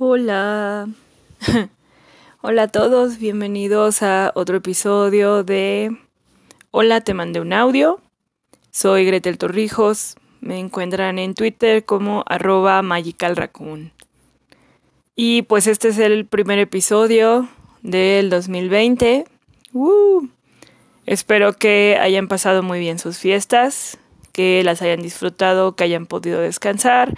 Hola. Hola a todos, bienvenidos a otro episodio de Hola, te mandé un audio. Soy Gretel Torrijos. Me encuentran en Twitter como arroba magicalraccoon. Y pues este es el primer episodio del 2020. Espero que hayan pasado muy bien sus fiestas, que las hayan disfrutado, que hayan podido descansar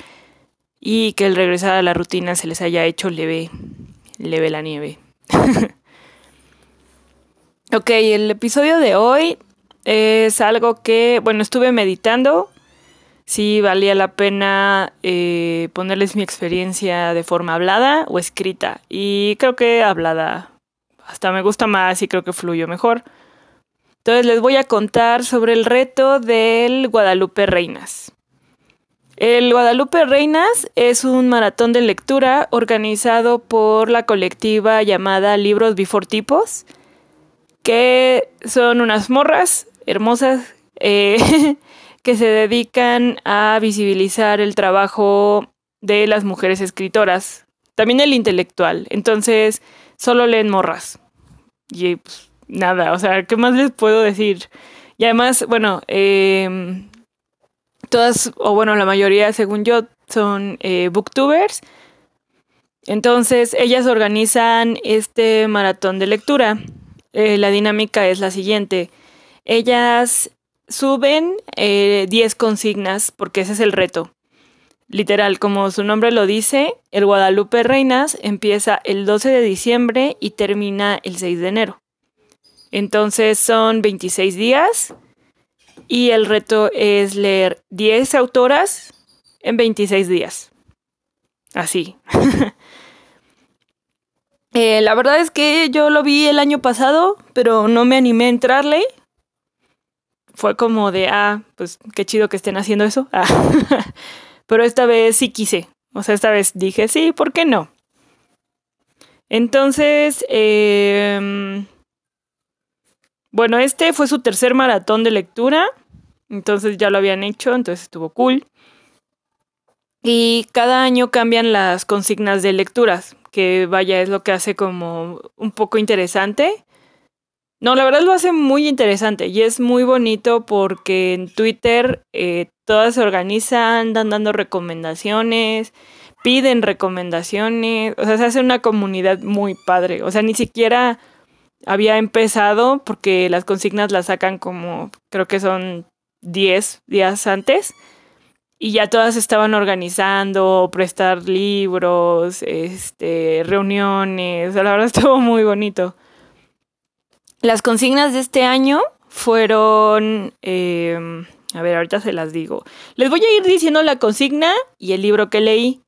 y que el regresar a la rutina se les haya hecho leve, leve la nieve. ok, el episodio de hoy es algo que, bueno, estuve meditando. Si valía la pena eh, ponerles mi experiencia de forma hablada o escrita. Y creo que hablada hasta me gusta más y creo que fluyó mejor. Entonces les voy a contar sobre el reto del Guadalupe Reinas. El Guadalupe Reinas es un maratón de lectura organizado por la colectiva llamada Libros Bifortipos, que son unas morras hermosas eh, que se dedican a visibilizar el trabajo de las mujeres escritoras, también el intelectual. Entonces, solo leen morras. Y pues, nada, o sea, ¿qué más les puedo decir? Y además, bueno, eh, todas, o bueno, la mayoría, según yo, son eh, booktubers. Entonces, ellas organizan este maratón de lectura. Eh, la dinámica es la siguiente. Ellas suben 10 eh, consignas, porque ese es el reto. Literal, como su nombre lo dice, el Guadalupe Reinas empieza el 12 de diciembre y termina el 6 de enero. Entonces son 26 días y el reto es leer 10 autoras en 26 días. Así. Eh, la verdad es que yo lo vi el año pasado, pero no me animé a entrarle. Fue como de, ah, pues qué chido que estén haciendo eso. Ah. pero esta vez sí quise. O sea, esta vez dije, sí, ¿por qué no? Entonces, eh, bueno, este fue su tercer maratón de lectura, entonces ya lo habían hecho, entonces estuvo cool. Y cada año cambian las consignas de lecturas, que vaya, es lo que hace como un poco interesante. No, la verdad lo hace muy interesante y es muy bonito porque en Twitter eh, todas se organizan, andan dando recomendaciones, piden recomendaciones, o sea, se hace una comunidad muy padre, o sea, ni siquiera había empezado porque las consignas las sacan como, creo que son 10 días antes. Y ya todas estaban organizando, prestar libros, este, reuniones. La verdad estuvo muy bonito. Las consignas de este año fueron. Em, a ver, ahorita se las digo. Les voy a ir diciendo la consigna y el libro que leí.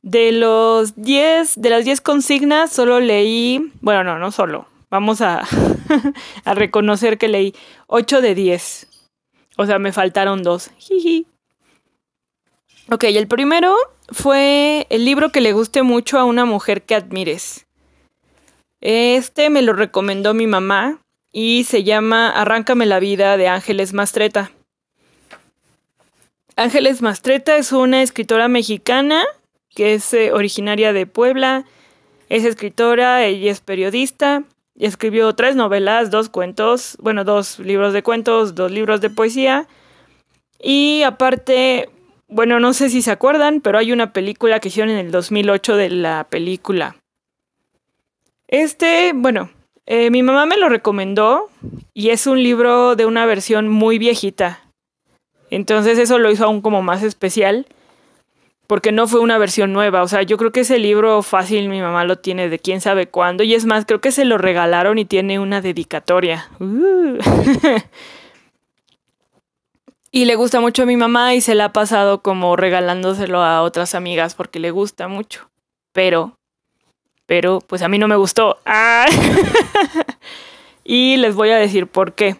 De los 10, de las 10 consignas, solo leí. Bueno, no, no solo Vamos a, reconocer que leí 8 de 10. O sea, me faltaron dos. Jiji. Ok, el primero fue el libro que le guste mucho a una mujer que admires. Este me lo recomendó mi mamá y se llama Arráncame la vida de Ángeles Mastreta. Ángeles Mastreta es una escritora mexicana que es eh, originaria de Puebla, es escritora, ella es periodista Escribió tres novelas, dos cuentos, bueno, dos libros de cuentos, dos libros de poesía. Y aparte, bueno, no sé si se acuerdan, pero hay una película que hicieron en el 2008 de la película. Este, bueno, eh, mi mamá me lo recomendó y es un libro de una versión muy viejita. Entonces eso lo hizo aún como más especial porque no fue una versión nueva. O sea, yo creo que ese libro fácil mi mamá lo tiene de quién sabe cuándo. Y es más, creo que se lo regalaron y tiene una dedicatoria. Uh. y le gusta mucho a mi mamá y se la ha pasado como regalándoselo a otras amigas porque le gusta mucho. Pero, pero, pues a mí no me gustó. Ah. y les voy a decir por qué.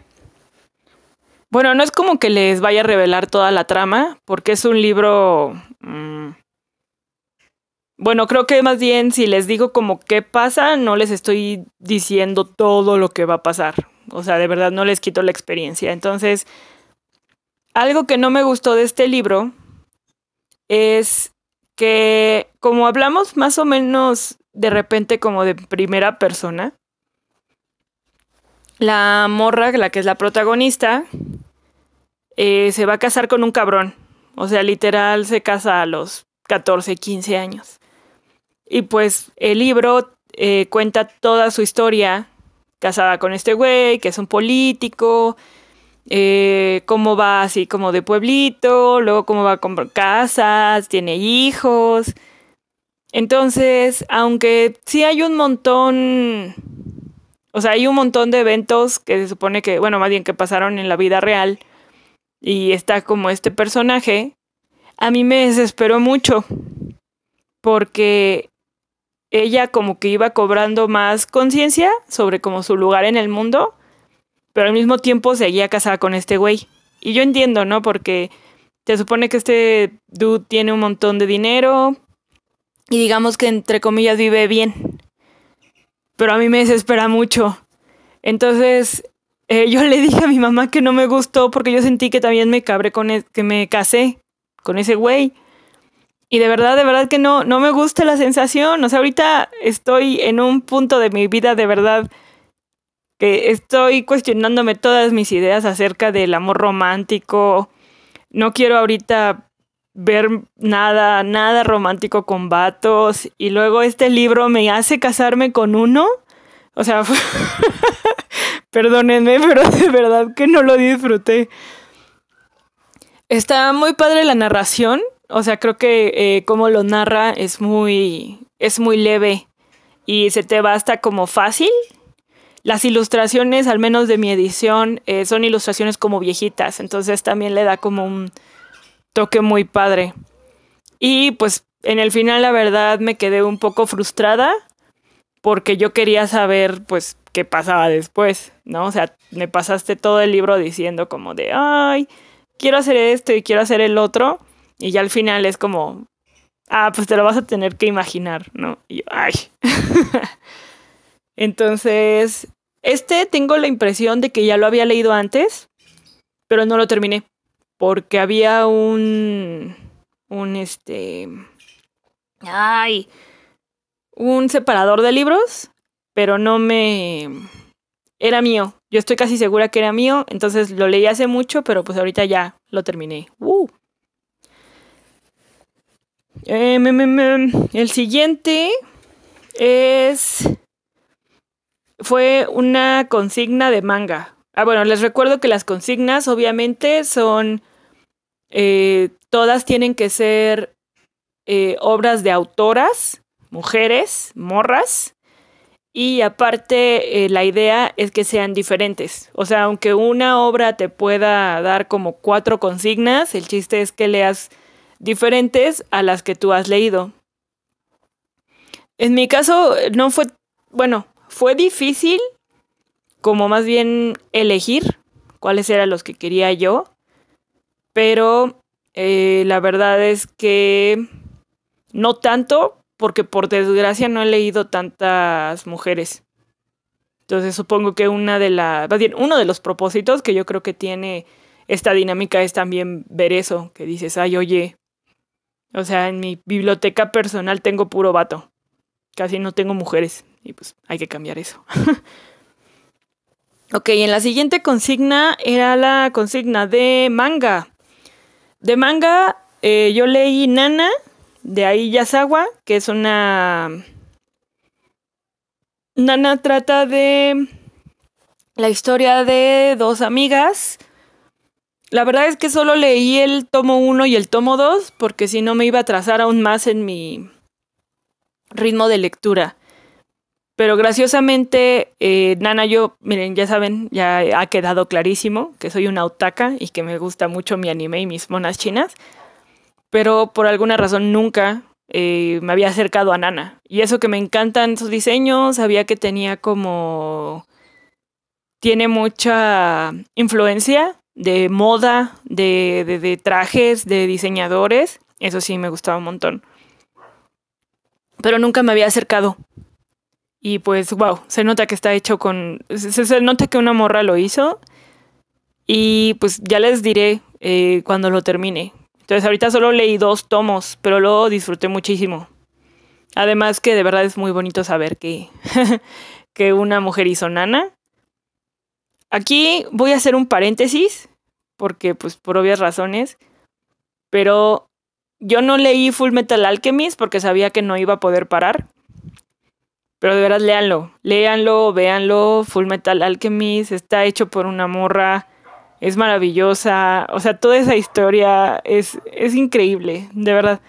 Bueno, no es como que les vaya a revelar toda la trama, porque es un libro... Mm, bueno, creo que más bien si les digo como qué pasa, no les estoy diciendo todo lo que va a pasar. O sea, de verdad no les quito la experiencia. Entonces, algo que no me gustó de este libro es que como hablamos más o menos de repente como de primera persona, la morra, la que es la protagonista, eh, se va a casar con un cabrón. O sea, literal se casa a los 14, 15 años. Y pues el libro eh, cuenta toda su historia casada con este güey, que es un político, eh, cómo va así como de pueblito, luego cómo va con casas, tiene hijos. Entonces, aunque sí hay un montón, o sea, hay un montón de eventos que se supone que, bueno, más bien que pasaron en la vida real y está como este personaje, a mí me desesperó mucho porque ella como que iba cobrando más conciencia sobre como su lugar en el mundo, pero al mismo tiempo seguía casada con este güey. Y yo entiendo, ¿no? Porque se supone que este dude tiene un montón de dinero y digamos que entre comillas vive bien. Pero a mí me desespera mucho. Entonces, eh, yo le dije a mi mamá que no me gustó porque yo sentí que también me cabré con e, que me casé con ese güey. Y de verdad, de verdad que no, no me gusta la sensación. O sea, ahorita estoy en un punto de mi vida de verdad que estoy cuestionándome todas mis ideas acerca del amor romántico. No quiero ahorita ver nada, nada romántico con vatos. Y luego este libro me hace casarme con uno. O sea, perdónenme, pero de verdad que no lo disfruté. Está muy padre la narración. O sea, creo que eh, como lo narra es muy, es muy leve y se te va hasta como fácil. Las ilustraciones, al menos de mi edición, eh, son ilustraciones como viejitas, entonces también le da como un toque muy padre. Y pues en el final la verdad me quedé un poco frustrada porque yo quería saber pues qué pasaba después, ¿no? O sea, me pasaste todo el libro diciendo como de, ay, quiero hacer esto y quiero hacer el otro y ya al final es como, ah, pues te lo vas a tener que imaginar, ¿no? Y ay. Entonces, este tengo la impresión de que ya lo había leído antes, pero no lo terminé. Porque había un. Un este. Ay. Un separador de libros, pero no me. Era mío. Yo estoy casi segura que era mío, entonces lo leí hace mucho, pero pues ahorita ya lo terminé. Uh. El siguiente es. Fue una consigna de manga. Ah, bueno, les recuerdo que las consignas, obviamente, son. Eh, todas tienen que ser eh, obras de autoras, mujeres, morras. Y aparte, la idea es que sean diferentes. O sea, aunque una obra te pueda dar como cuatro consignas, el chiste es que leas diferentes a las que tú has leído. En mi caso no fue, bueno, fue difícil como más bien elegir cuáles eran los que quería yo, pero eh, la verdad es que no tanto, porque por desgracia no he leído tantas mujeres. Entonces supongo que una de las, bien, uno de los propósitos que yo creo que tiene esta dinámica es también ver eso, que dices, ay, oye, o sea, en mi biblioteca personal tengo puro vato. Casi no tengo mujeres. Y pues hay que cambiar eso. ok, en la siguiente consigna era la consigna de manga. De manga, eh, yo leí Nana de Ai Yasawa, que es una. Nana trata de la historia de dos amigas la verdad es que solo leí el tomo 1 y el tomo 2 porque si no me iba a atrasar aún más en mi ritmo de lectura. Pero graciosamente, eh, Nana, yo, miren, ya saben, ya ha quedado clarísimo que soy una otaka y que me gusta mucho mi anime y mis monas chinas. Pero por alguna razón nunca eh, me había acercado a Nana. Y eso que me encantan sus diseños, sabía que tenía como... Tiene mucha influencia de moda, de, de, trajes, de diseñadores. Eso sí me gustaba un montón. Pero nunca me había acercado. Y pues, wow, se nota que está hecho con... Se, nota que una morra lo hizo. Y pues ya les diré eh, cuando lo termine. Entonces ahorita solo leí dos tomos, pero lo disfruté muchísimo. Además que de verdad es muy bonito saber que, que una mujer hizo Nana. Aquí voy a hacer un paréntesis, porque pues por obvias razones, pero yo no leí Full Metal Alchemist porque sabía que no iba a poder parar. Pero de verdad, léanlo. Léanlo, véanlo. Full Metal Alchemist está hecho por una morra. Es maravillosa. O sea, toda esa historia es, es increíble, de verdad.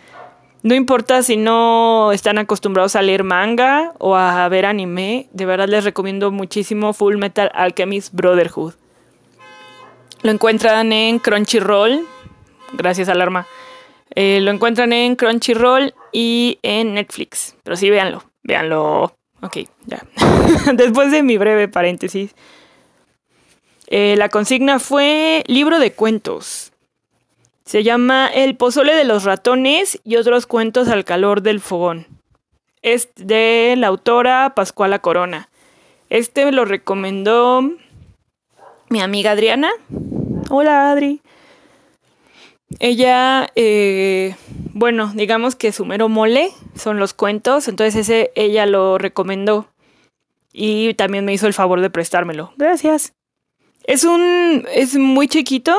No importa si no están acostumbrados a leer manga o a ver anime, de verdad les recomiendo muchísimo Full Metal Alchemist Brotherhood. Lo encuentran en Crunchyroll, gracias Alarma. Eh, lo encuentran en Crunchyroll y en Netflix. Pero sí, véanlo, véanlo. Ok, ya. Después de mi breve paréntesis. Eh, la consigna fue libro de cuentos. Se llama El pozole de los ratones y otros cuentos al calor del fogón. Es de la autora Pascuala Corona. Este lo recomendó mi amiga Adriana. Hola Adri. Ella, eh, bueno, digamos que su mero mole son los cuentos, entonces ese ella lo recomendó y también me hizo el favor de prestármelo. Gracias. Es un, es muy chiquito,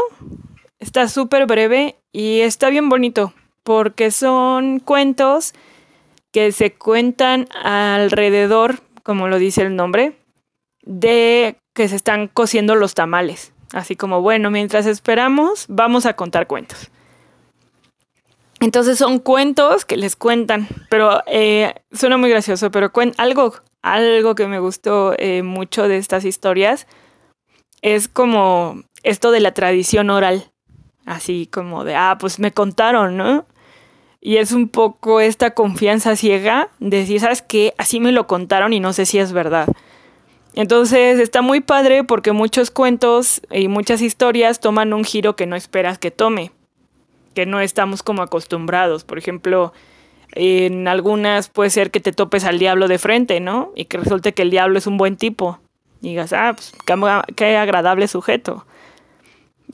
está súper breve y está bien bonito porque son cuentos que se cuentan alrededor, como lo dice el nombre, de que se están cociendo los tamales. Así como, bueno, mientras esperamos, vamos a contar cuentos. Entonces son cuentos que les cuentan, pero eh, suena muy gracioso, pero algo, algo que me gustó eh, mucho de estas historias es como esto de la tradición oral, así como de, ah, pues me contaron, ¿no? Y es un poco esta confianza ciega de decir, ¿sabes qué? Así me lo contaron y no sé si es verdad. Entonces está muy padre porque muchos cuentos y muchas historias toman un giro que no esperas que tome, que no estamos como acostumbrados. Por ejemplo, en algunas puede ser que te topes al diablo de frente, ¿no? Y que resulte que el diablo es un buen tipo. Y digas, ah, pues qué, agradable sujeto.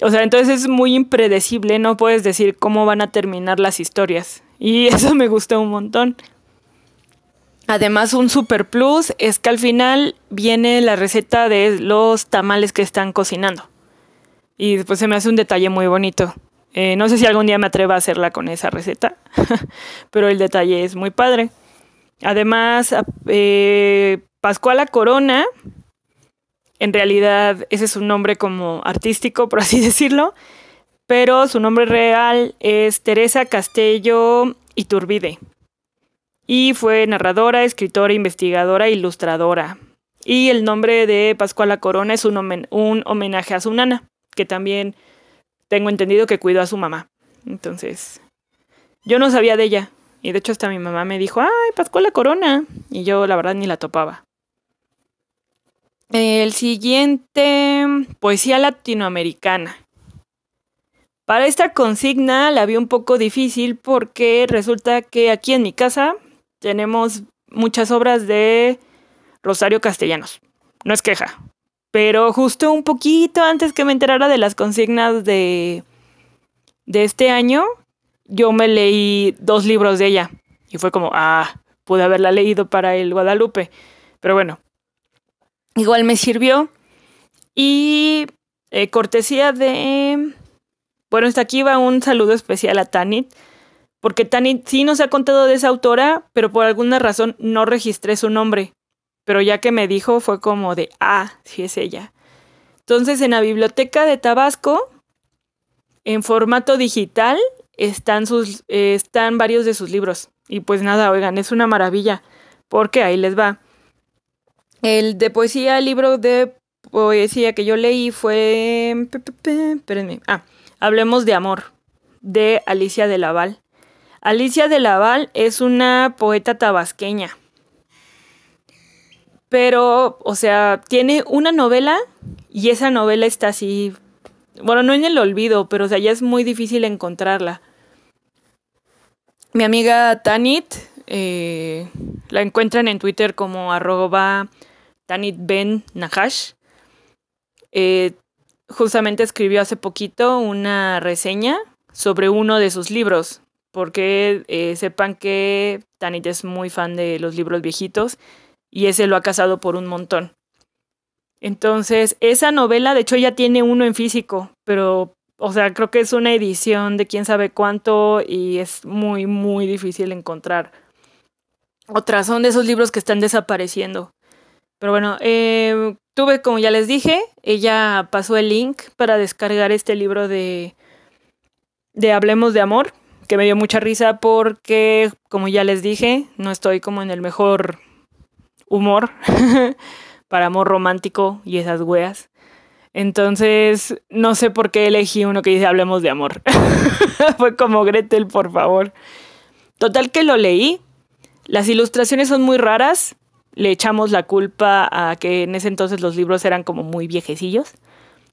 O sea, entonces es muy impredecible, no puedes decir cómo van a terminar las historias. Y eso me gustó un montón. Además, un super plus es que al final viene la receta de los tamales que están cocinando. Y pues se me hace un detalle muy bonito. Eh, no sé si algún día me atreva a hacerla con esa receta, pero el detalle es muy padre. Además, eh, Pascuala Corona, en realidad ese es un nombre como artístico, por así decirlo, pero su nombre real es Teresa Castello Iturbide y fue narradora, escritora, investigadora ilustradora. Y el nombre de Pascuala Corona es un, un, homenaje a su nana, que también tengo entendido que cuidó a su mamá. Entonces, yo no sabía de ella. Y de hecho hasta mi mamá me dijo, ay, Pascuala Corona. Y yo la verdad ni la topaba. El siguiente, poesía latinoamericana. Para esta consigna la vi un poco difícil porque resulta que aquí en mi casa tenemos muchas obras de Rosario Castellanos. No es queja. Pero justo un poquito antes que me enterara de las consignas de, de este año, yo me leí dos libros de ella. Y fue como, ah, pude haberla leído para el Guadalupe. Pero bueno, igual me sirvió. Y eh, cortesía de... Bueno, hasta aquí va un saludo especial a Tanit porque Tani sí nos ha contado de esa autora, pero por alguna razón no registré su nombre. Pero ya que me dijo fue como de, ah, sí es ella. Entonces en la biblioteca de Tabasco, en formato digital, están, sus, están varios de sus libros. Y pues nada, oigan, es una maravilla, porque ahí les va. El de poesía, el libro de poesía que yo leí fue... Espérenme. Ah, Hablemos de Amor, de Alicia de Laval. Alicia de Laval es una poeta tabasqueña. Pero, o sea, tiene una novela y esa novela está así, bueno, no en el olvido, pero o sea, ya es muy difícil encontrarla. Mi amiga Tanit, eh, la encuentran en Twitter como arroba Tanit Ben Nahash. Eh, justamente escribió hace poquito una reseña sobre uno de sus libros, porque eh, sepan que Tanit es muy fan de los libros viejitos y ese lo ha casado por un montón. Entonces, esa novela, de hecho, ya tiene uno en físico, pero, o sea, creo que es una edición de quién sabe cuánto y es muy, muy difícil encontrar. Otras son de esos libros que están desapareciendo. Pero bueno, eh, tuve, como ya les dije, ella pasó el link para descargar este libro de, de Hablemos de Amor, que me dio mucha risa porque, como ya les dije, no estoy como en el mejor humor para amor romántico y esas weas. Entonces, no sé por qué elegí uno que dice hablemos de amor. Fue como Gretel, por favor. Total que lo leí. Las ilustraciones son muy raras. Le echamos la culpa a que en ese entonces los libros eran como muy viejecillos.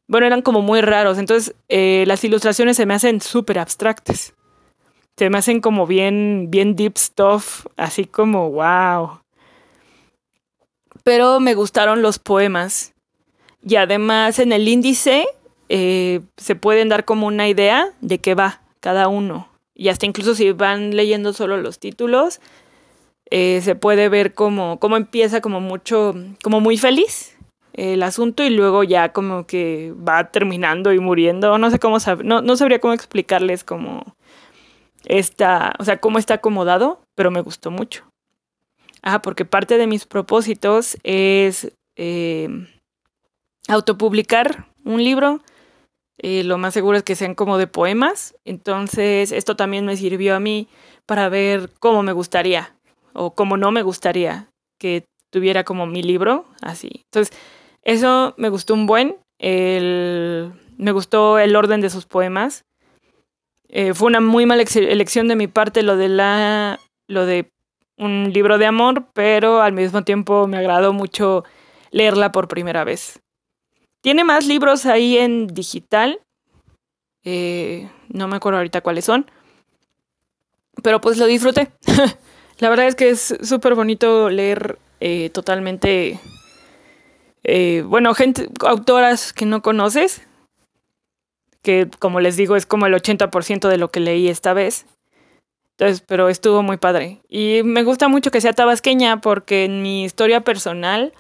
Bueno, eran como muy raros. Entonces, eh, las ilustraciones se me hacen súper abstractas. Se me hacen como bien, bien deep stuff. Así como, wow pero me gustaron los poemas. Y además en el índice eh, se pueden dar como una idea de qué va cada uno. Y hasta incluso si van leyendo solo los títulos, eh, se puede ver como, cómo empieza como mucho, como muy feliz el asunto y luego ya como que va terminando y muriendo. No sé cómo, no, no sabría cómo explicarles cómo está, o sea, cómo está acomodado, pero me gustó mucho. Ah, porque parte de mis propósitos es eh, autopublicar un libro. Eh, lo más seguro es que sean como de poemas. Entonces, esto también me sirvió a mí para ver cómo me gustaría o cómo no me gustaría que tuviera como mi libro así. Entonces, eso me gustó un buen. me gustó el orden de sus poemas. Eh, fue una muy mala elección de mi parte lo de la lo de un libro de amor, pero al mismo tiempo me agradó mucho leerla por primera vez. Tiene más libros ahí en digital. Eh, no me acuerdo ahorita cuáles son. Pero pues lo disfruté. La verdad es que es súper bonito leer eh, totalmente... Eh, bueno, gente, autoras que no conoces, que como les digo es como el 80% de lo que leí esta vez. Entonces, pero estuvo muy padre. Y me gusta mucho que sea tabasqueña porque en mi historia personal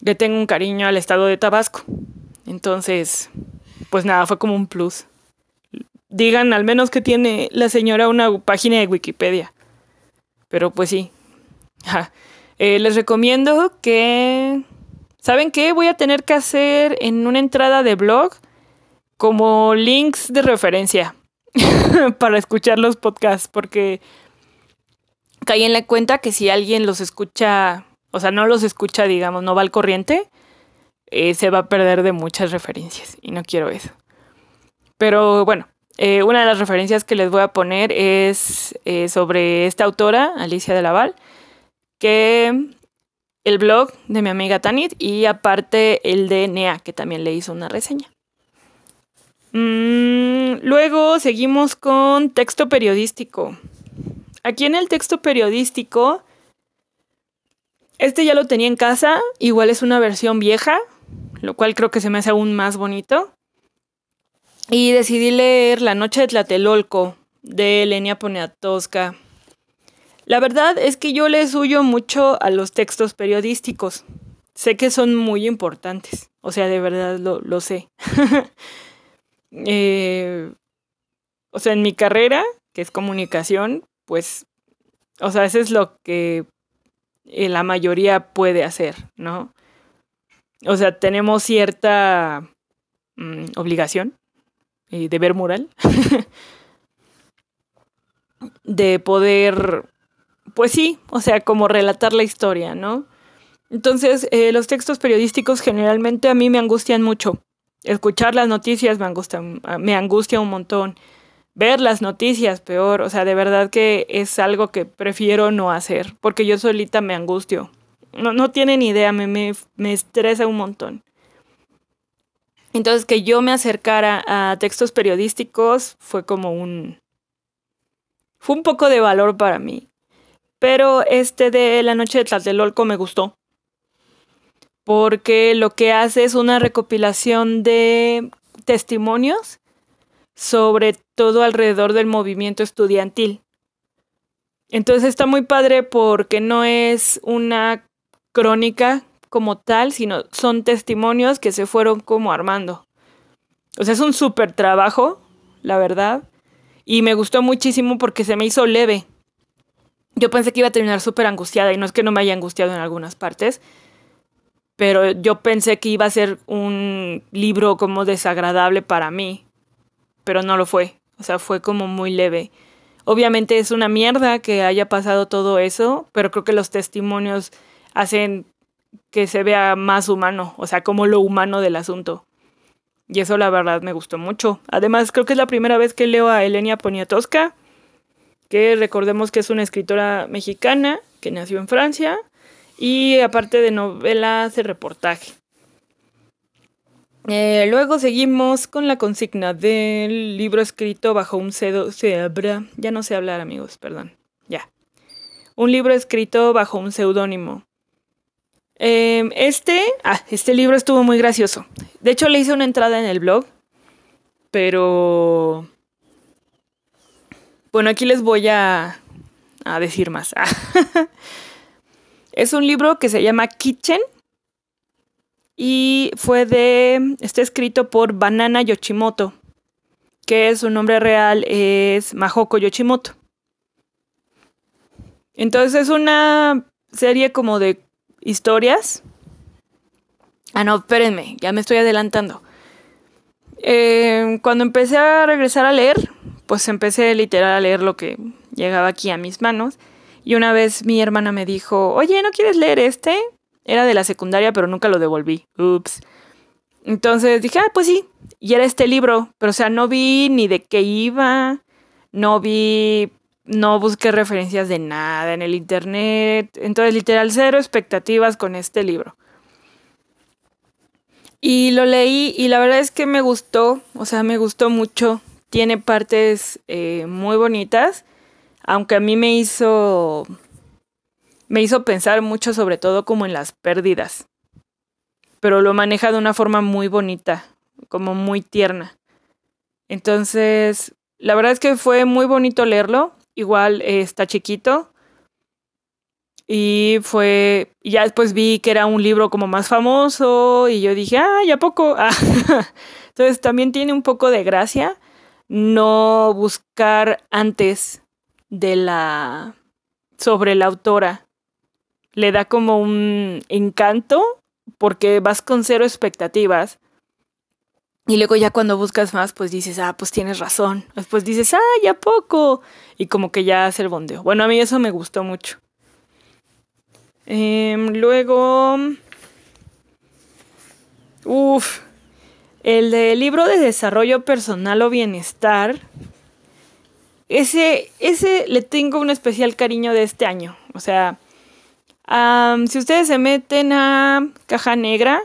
le tengo un cariño al estado de Tabasco. Entonces, pues nada, fue como un plus. Digan al menos que tiene la señora una página de Wikipedia. Pero pues sí. Eh, les recomiendo que... ¿Saben qué? Voy a tener que hacer en una entrada de blog como links de referencia para escuchar los podcasts, porque caí en la cuenta que si alguien los escucha, o sea, no los escucha, digamos, no va al corriente, eh, se va a perder de muchas referencias y no quiero eso. Pero bueno, eh, una de las referencias que les voy a poner es eh, sobre esta autora, Alicia de Laval, que el blog de mi amiga Tanit y aparte el de Nea, que también le hizo una reseña. Mm, luego seguimos con texto periodístico. Aquí en el texto periodístico, este ya lo tenía en casa, igual es una versión vieja, lo cual creo que se me hace aún más bonito. Y decidí leer La Noche de Tlatelolco de Elenia Poniatowska. La verdad es que yo les huyo mucho a los textos periodísticos. Sé que son muy importantes, o sea, de verdad lo, lo sé. Eh, o sea, en mi carrera, que es comunicación, pues, o sea, eso es lo que eh, la mayoría puede hacer, ¿no? O sea, tenemos cierta mm, obligación y deber moral de poder, pues sí, o sea, como relatar la historia, ¿no? Entonces, eh, los textos periodísticos generalmente a mí me angustian mucho escuchar las noticias me angustia, me angustia un montón. Ver las noticias, peor. O sea, de verdad que es algo que prefiero no hacer, porque yo solita me angustio. No, no tienen idea, me, me, me estresa un montón. Entonces, que yo me acercara a textos periodísticos fue como un... Fue un poco de valor para mí. Pero este de La Noche de Tlatelolco me gustó porque lo que hace es una recopilación de testimonios sobre todo alrededor del movimiento estudiantil. Entonces está muy padre porque no es una crónica como tal, sino son testimonios que se fueron como armando. O sea, es un súper trabajo, la verdad. Y me gustó muchísimo porque se me hizo leve. Yo pensé que iba a terminar súper angustiada y no es que no me haya angustiado en algunas partes, pero yo pensé que iba a ser un libro como desagradable para mí, pero no lo fue. O sea, fue como muy leve. Obviamente es una mierda que haya pasado todo eso, pero creo que los testimonios hacen que se vea más humano, o sea, como lo humano del asunto. Y eso la verdad me gustó mucho. Además, creo que es la primera vez que leo a Elenia Poniatowska, que recordemos que es una escritora mexicana que nació en Francia y aparte de novela hace reportaje. Eh, luego seguimos con la consigna del libro escrito bajo un pseudo... Ya no sé hablar, amigos, perdón. Ya. Un libro escrito bajo un seudónimo. Em, este, ah, este libro estuvo muy gracioso. De hecho, le hice una entrada en el blog, pero... Bueno, aquí les voy a, a decir más. es un libro que se llama Kitchen y fue de... Está escrito por Banana Yoshimoto, que su nombre real es Mahoko Yoshimoto. Entonces es una serie como de historias. Ah, no, espérenme, ya me estoy adelantando. Eh, cuando empecé a regresar a leer, pues empecé literal a leer lo que llegaba aquí a mis manos. Y una vez mi hermana me dijo, oye, ¿no quieres leer este? Era de la secundaria, pero nunca lo devolví. Ups. Entonces dije, ah, pues sí. Y era este libro, pero o sea, no vi ni de qué iba, no vi no busqué referencias de nada en el internet. Entonces, literal, cero expectativas con este libro. Y lo leí y la verdad es que me gustó, o sea, me gustó mucho. Tiene partes eh, muy bonitas, aunque a mí me hizo, me hizo pensar mucho sobre todo como en las pérdidas. Pero lo maneja de una forma muy bonita, como muy tierna. Entonces, la verdad es que fue muy bonito leerlo igual eh, está chiquito. Y fue, ya después vi que era un libro como más famoso y yo dije, ah, ya poco. Ah. Entonces también tiene un poco de gracia no buscar antes de la, sobre la autora. Le da como un encanto porque vas con cero expectativas y luego ya cuando buscas más, pues dices, ah, pues tienes razón. Después dices, ah, ya poco. Y como que ya hace el bondeo. Bueno, a mí eso me gustó mucho. Em, luego... Uf. El del libro de desarrollo personal o bienestar. Ese, ese le tengo un especial cariño de este año. O sea, si ustedes se meten a Caja Negra,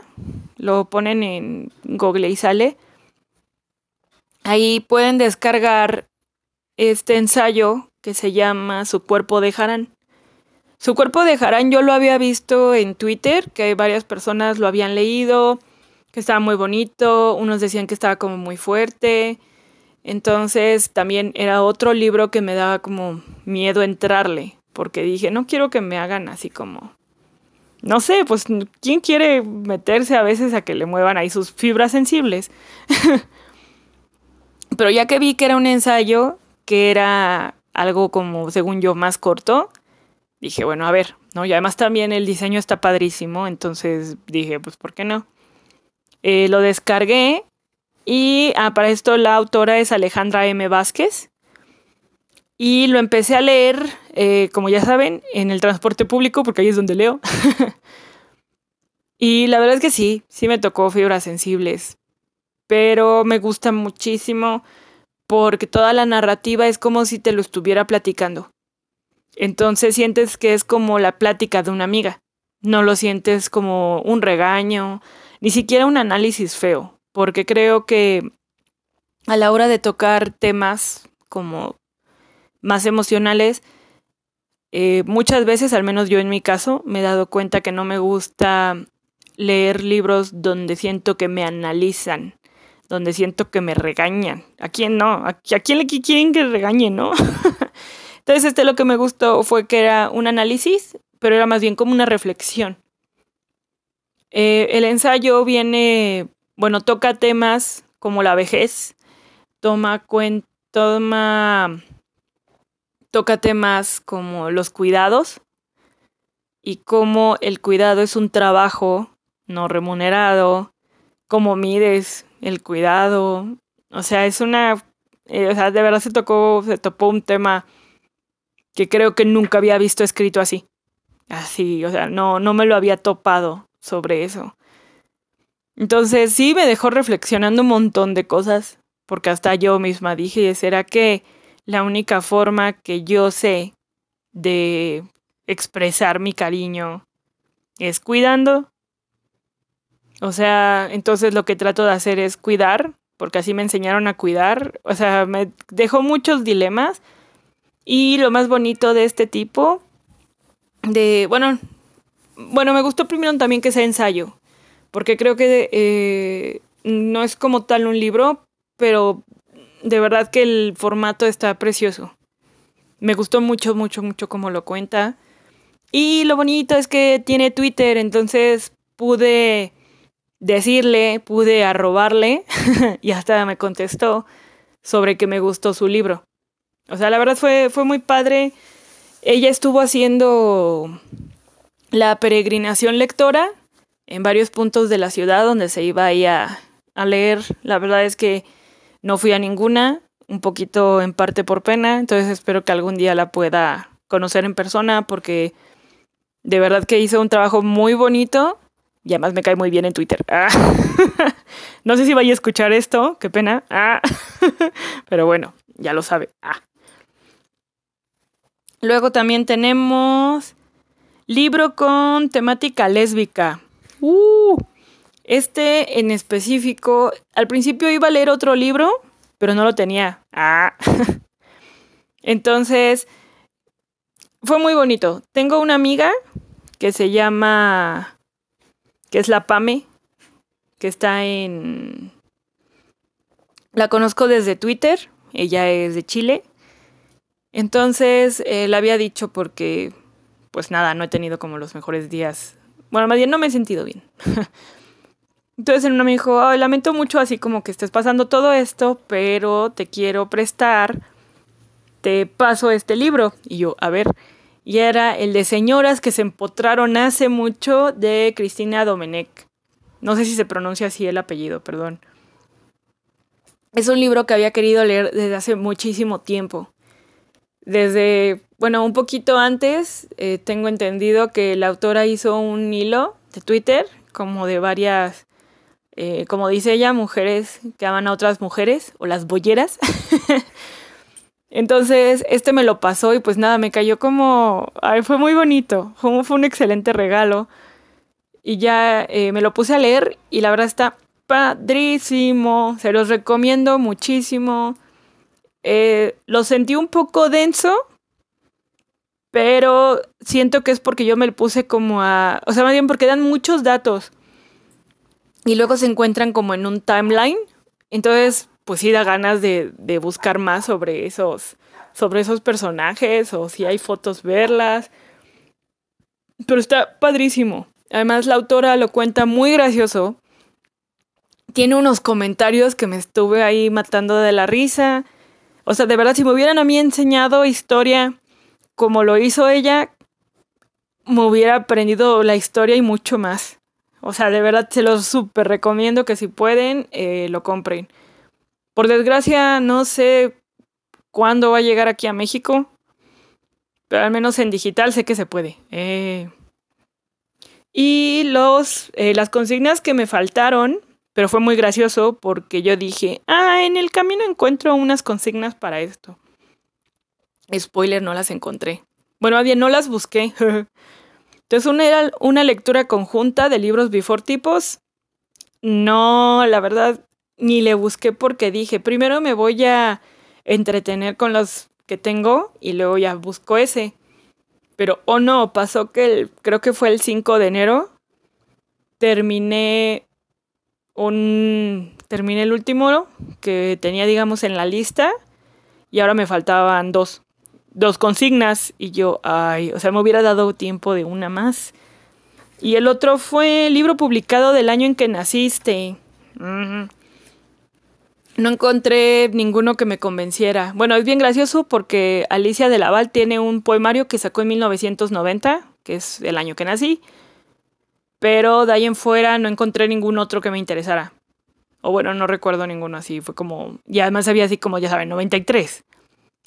lo ponen en Google y sale. Ahí pueden descargar este ensayo que se llama Su cuerpo de Harán. Su cuerpo de Harán yo lo había visto en Twitter, que varias personas lo habían leído, que estaba muy bonito, unos decían que estaba como muy fuerte. Entonces también era otro libro que me daba como miedo entrarle, porque dije, no quiero que me hagan así como no sé, pues ¿quién quiere meterse a veces a que le muevan ahí sus fibras sensibles? Pero ya que vi que era un ensayo, que era algo como, según yo, más corto, dije, bueno, a ver, ¿no? Y además también el diseño está padrísimo, entonces dije, pues, ¿por qué no? Eh, lo descargué y ah, para esto la autora es Alejandra M. Vázquez. Y lo empecé a leer, eh, como ya saben, en el transporte público, porque ahí es donde leo. y la verdad es que sí, sí me tocó fibras sensibles. Pero me gusta muchísimo porque toda la narrativa es como si te lo estuviera platicando. Entonces sientes que es como la plática de una amiga. No lo sientes como un regaño, ni siquiera un análisis feo, porque creo que a la hora de tocar temas como más emocionales, eh, muchas veces, al menos yo en mi caso, me he dado cuenta que no me gusta leer libros donde siento que me analizan, donde siento que me regañan. ¿A quién no? ¿A, quién le quieren que regañen, no? Entonces, este lo que me gustó fue que era un análisis, pero era más bien como una reflexión. Eh, el ensayo viene, bueno, toca temas como la vejez, toma cuenta, toma, toca temas como los cuidados y cómo el cuidado es un trabajo no remunerado, cómo mides el cuidado, o sea, es una, eh, o sea, de verdad se tocó, se topó un tema que creo que nunca había visto escrito así, así, o sea, no, no me lo había topado sobre eso. Entonces sí me dejó reflexionando un montón de cosas, porque hasta yo misma dije, ¿será que la única forma que yo sé de expresar mi cariño es cuidando? O sea, entonces lo que trato de hacer es cuidar, porque así me enseñaron a cuidar. O sea, me dejó muchos dilemas. Y lo más bonito de este tipo, de, bueno, bueno, me gustó primero también que sea ensayo, porque creo que eh, no es como tal un libro, pero de verdad que el formato está precioso. Me gustó mucho, mucho, mucho como lo cuenta. Y lo bonito es que tiene Twitter, entonces pude decirle, pude arrobarle y hasta me contestó sobre que me gustó su libro. O sea, la verdad fue, fue muy padre. Ella estuvo haciendo la peregrinación lectora en varios puntos de la ciudad donde se iba ahí a, leer. La verdad es que no fui a ninguna, un poquito en parte por pena, entonces espero que algún día la pueda conocer en persona porque de verdad que hizo un trabajo muy bonito y además me cae muy bien en Twitter. Ah. no sé si vaya a escuchar esto, qué pena. Ah. Pero bueno, ya lo sabe. Ah. Luego también tenemos libro con temática lésbica. Uh. Este en específico, al principio iba a leer otro libro, pero no lo tenía. Ah. Entonces, fue muy bonito. Tengo una amiga que se llama, que es la Pame, que está en... La conozco desde Twitter, ella es de Chile. Entonces, eh, la había dicho porque, pues nada, no he tenido como los mejores días. Bueno, más bien no me he sentido bien. Entonces en uno me dijo, lamento mucho así como que estés pasando todo esto, pero te quiero prestar, te paso este libro. Y yo, a ver, y era el de Señoras que se empotraron hace mucho de Cristina Domenech. No sé si se pronuncia así el apellido, perdón. Es un libro que había querido leer desde hace muchísimo tiempo. Desde, bueno, un poquito antes, eh, tengo entendido que la autora hizo un hilo de Twitter, como de varias eh, como dice ella, mujeres que aman a otras mujeres o las bolleras. Entonces, este me lo pasó y pues nada, me cayó como, ay, fue muy bonito, fue, un excelente regalo. Y ya eh, me lo puse a leer y la verdad está padrísimo, se los recomiendo muchísimo. Eh, lo sentí un poco denso, pero siento que es porque yo me puse como a, o sea, más bien porque dan muchos datos y luego se encuentran como en un timeline. Entonces, pues sí da ganas de, de buscar más sobre esos, sobre esos personajes o si hay fotos verlas. Pero está padrísimo. Además, la autora lo cuenta muy gracioso. Tiene unos comentarios que me estuve ahí matando de la risa. O sea, de verdad, si me hubieran a mí enseñado historia como lo hizo ella, me hubiera aprendido la historia y mucho más. O sea, de verdad se los súper recomiendo que si pueden, eh, lo compren. Por desgracia, no sé cuándo va a llegar aquí a México, pero al menos en digital sé que se puede. Eh. Y los, eh, las consignas que me faltaron, pero fue muy gracioso porque yo dije, ah, en el camino encuentro unas consignas para esto. Spoiler, no las encontré. Bueno, bien, no las busqué. Entonces, una era una lectura conjunta de libros before tipos. No, la verdad, ni le busqué porque dije, primero me voy a entretener con los que tengo y luego ya busco ese. Pero, oh no, pasó que creo que fue el 5 de enero, terminé un terminé el último que tenía, digamos, en la lista y ahora me faltaban dos, dos consignas y yo, ay, o sea, me hubiera dado tiempo de una más. Y el otro fue el libro publicado del año en que naciste. No encontré ninguno que me convenciera. Bueno, es bien gracioso porque Alicia de Laval tiene un poemario que sacó en 1990, que es el año que nací. Pero de ahí en fuera no encontré ningún otro que me interesara. O bueno, no recuerdo ninguno así. Fue como. Y además había así como, ya saben, 93.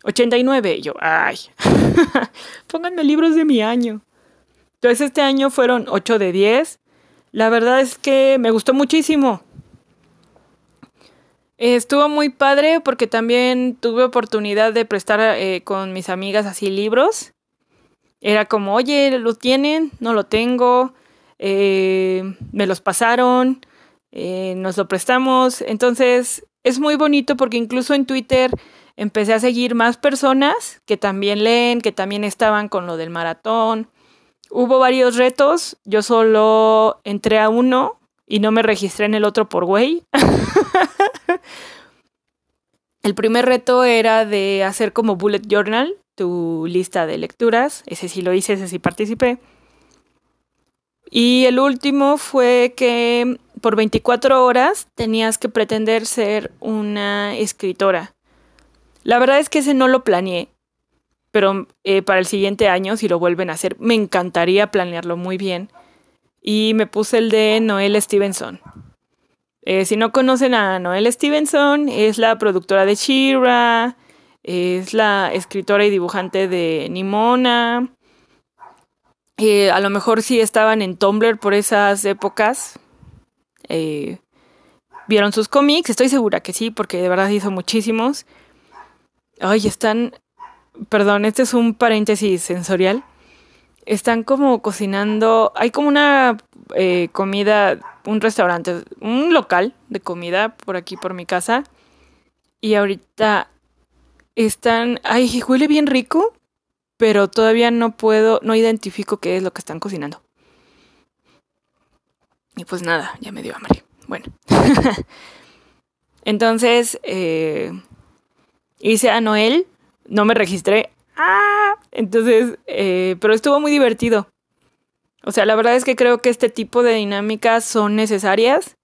89. Y yo, ay. Pónganme libros de mi año. Entonces este año fueron 8 de 10. La verdad es que me gustó muchísimo. Estuvo muy padre porque también tuve oportunidad de prestar eh, con mis amigas así libros. Era como, oye, ¿lo tienen? No lo tengo. Eh, me los pasaron. Eh, nos lo prestamos. Entonces es muy bonito porque incluso en Twitter empecé a seguir más personas que también leen, que también estaban con lo del maratón. Hubo varios retos, yo solo entré a uno y no me registré en el otro por güey. el primer reto era de hacer como bullet journal, tu lista de lecturas. Ese sí lo hice, ese sí participé. Y el último fue que por 24 horas tenías que pretender ser una escritora. La verdad es que ese no lo planeé pero eh, para el siguiente año, si lo vuelven a hacer, me encantaría planearlo muy bien. Y me puse el de Noel Stevenson. Eh, si no conocen a Noel Stevenson, es la productora de Shira, es la escritora y dibujante de Nimona. Eh, a lo mejor sí estaban en Tumblr por esas épocas. ¿Vieron sus cómics? Estoy segura que sí, porque de verdad hizo muchísimos. Ay, están perdón, este es un paréntesis sensorial. Están como cocinando, hay como una eh, comida, un restaurante, un local de comida por aquí, por mi casa. Y ahorita están, ay, huele bien rico, pero todavía no puedo, no identifico qué es lo que están cocinando. Y pues nada, ya me dio hambre. Bueno. Entonces, eh, hice a Noel no me registré. ¡Ah! Entonces, eh, pero estuvo muy divertido. O sea, la verdad es que creo que este tipo de dinámicas son necesarias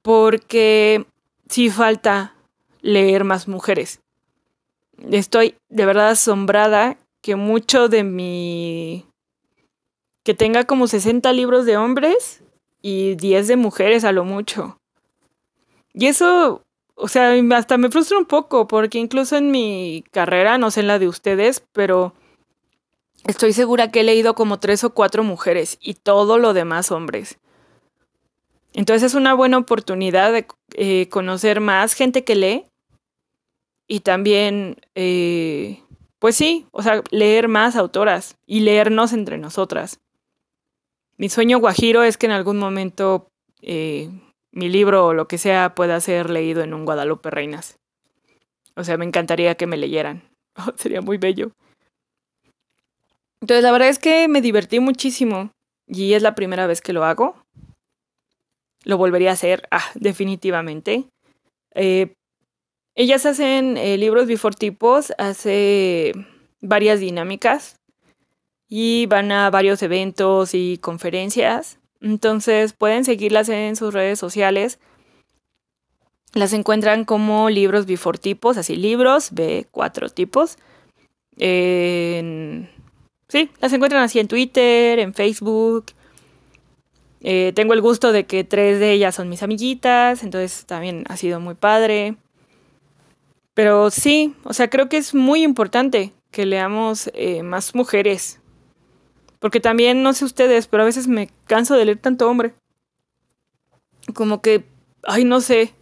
porque sí falta leer más mujeres. Estoy de verdad asombrada que mucho de mi... que tenga como 60 libros de hombres y 10 de mujeres a lo mucho. Y eso o sea, hasta me frustra un poco porque incluso en mi carrera, no sé en la de ustedes, pero estoy segura que he leído como tres o cuatro mujeres y todo lo demás hombres. Entonces es una buena oportunidad de eh, conocer más gente que lee y también, eh, pues sí, o sea, leer más autoras y leernos entre nosotras. Mi sueño guajiro es que en algún momento eh, mi libro o lo que sea pueda ser leído en un Guadalupe Reinas. O sea, me encantaría que me leyeran. Oh, sería muy bello. Entonces, la verdad es que me divertí muchísimo y es la primera vez que lo hago. Lo volvería a hacer, ah, definitivamente. Eh, ellas hacen eh, libros tipos, hace varias dinámicas y van a varios eventos y conferencias. Entonces pueden seguirlas en sus redes sociales. Las encuentran como libros before tipos, así libros, B, cuatro tipos. sí, las encuentran así en Twitter, en Facebook. Eh, tengo el gusto de que tres de ellas son mis amiguitas, entonces también ha sido muy padre. Pero sí, o sea, creo que es muy importante que leamos eh, más mujeres porque también, no sé ustedes, pero a veces me canso de leer tanto hombre. Como que, ay, no sé.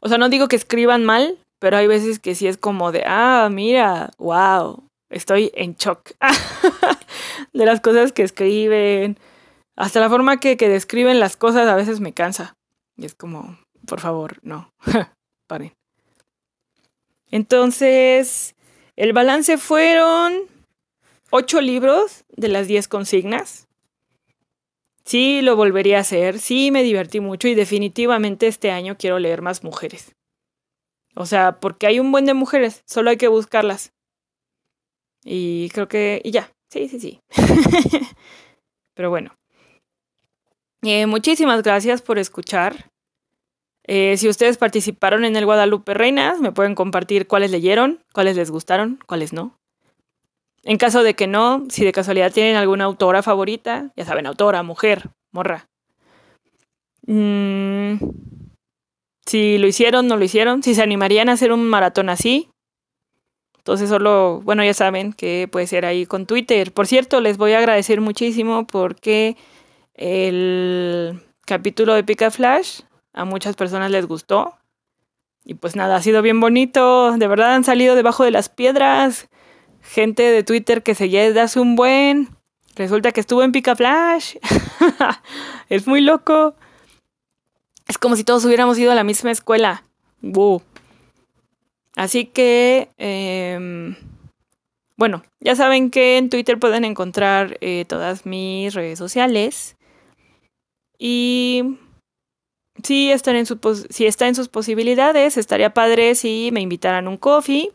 O sea, no digo que escriban mal, pero hay veces que sí es como de, ah, mira, wow, estoy en shock de las cosas que escriben. Hasta la forma que, que describen las cosas a veces me cansa. Y es como, por favor, no, paren. Entonces, el balance fueron ocho libros de las diez consignas. Sí, lo volvería a hacer, sí, me divertí mucho y definitivamente este año quiero leer más mujeres. O sea, porque hay un buen de mujeres, solo hay que buscarlas. Y creo que... Y ya, sí, sí, sí. Pero bueno. Eh, muchísimas gracias por escuchar. Eh, si ustedes participaron en el Guadalupe Reinas, me pueden compartir cuáles leyeron, cuáles les gustaron, cuáles no. En caso de que no, si de casualidad tienen alguna autora favorita, ya saben, autora, mujer, morra. Mm, si lo hicieron, no lo hicieron, si se animarían a hacer un maratón así. Entonces solo, bueno, ya saben que puede ser ahí con Twitter. Por cierto, les voy a agradecer muchísimo porque el capítulo de Pica Flash a muchas personas les gustó. Y pues nada, ha sido bien bonito. De verdad han salido debajo de las piedras. Gente de Twitter que seguía desde hace un buen. Resulta que estuvo en Pica Flash. es muy loco. Es como si todos hubiéramos ido a la misma escuela. Así que, em, bueno, ya saben que en Twitter pueden encontrar eh, todas mis redes sociales. Y si, están en si está en sus posibilidades, estaría padre si me invitaran un coffee.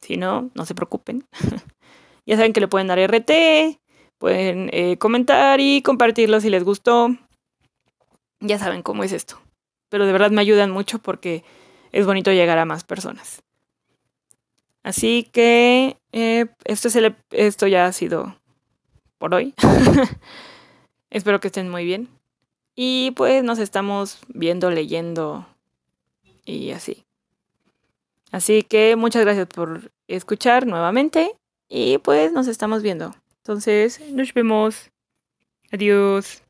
Si no, no se preocupen. ya saben que le pueden dar RT, pueden eh, comentar y compartirlo si les gustó. Ya saben cómo es esto. Pero de verdad me ayudan mucho porque es bonito llegar a más personas. Así que eh, esto, es el, esto ya ha sido por hoy. Espero que estén muy bien. Y pues nos estamos viendo, leyendo y así. Así que muchas gracias por escuchar nuevamente y pues nos estamos viendo. Entonces, nos vemos. Adiós.